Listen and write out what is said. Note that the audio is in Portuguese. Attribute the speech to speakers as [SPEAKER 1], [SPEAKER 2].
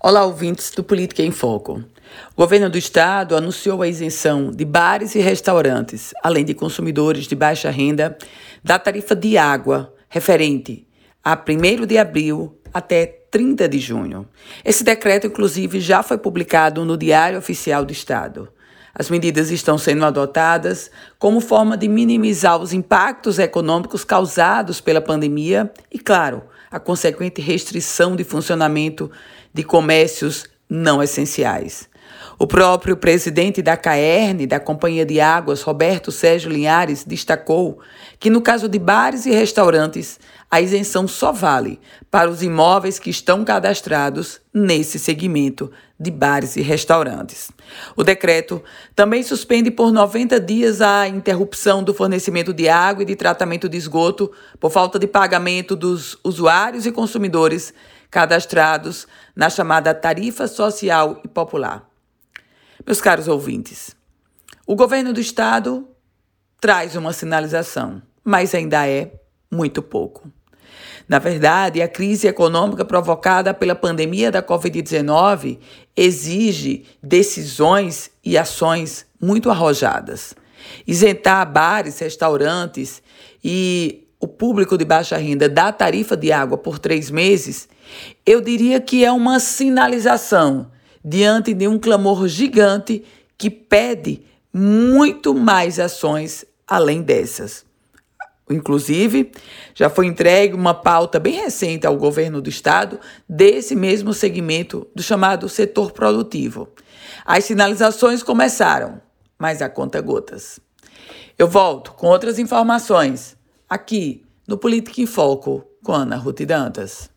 [SPEAKER 1] Olá, ouvintes do Política em Foco. O governo do estado anunciou a isenção de bares e restaurantes, além de consumidores de baixa renda, da tarifa de água referente a 1 de abril até 30 de junho. Esse decreto, inclusive, já foi publicado no Diário Oficial do Estado. As medidas estão sendo adotadas como forma de minimizar os impactos econômicos causados pela pandemia e, claro, a consequente restrição de funcionamento de comércios não essenciais. O próprio presidente da CAERN, da Companhia de Águas, Roberto Sérgio Linhares, destacou que, no caso de bares e restaurantes, a isenção só vale para os imóveis que estão cadastrados nesse segmento de bares e restaurantes. O decreto também suspende por 90 dias a interrupção do fornecimento de água e de tratamento de esgoto por falta de pagamento dos usuários e consumidores cadastrados na chamada Tarifa Social e Popular. Meus caros ouvintes, o governo do estado traz uma sinalização, mas ainda é muito pouco. Na verdade, a crise econômica provocada pela pandemia da Covid-19 exige decisões e ações muito arrojadas. Isentar bares, restaurantes e o público de baixa renda da tarifa de água por três meses, eu diria que é uma sinalização diante de um clamor gigante que pede muito mais ações além dessas. Inclusive, já foi entregue uma pauta bem recente ao governo do estado desse mesmo segmento do chamado setor produtivo. As sinalizações começaram, mas a conta gotas. Eu volto com outras informações aqui no Política em Foco com Ana Ruth Dantas.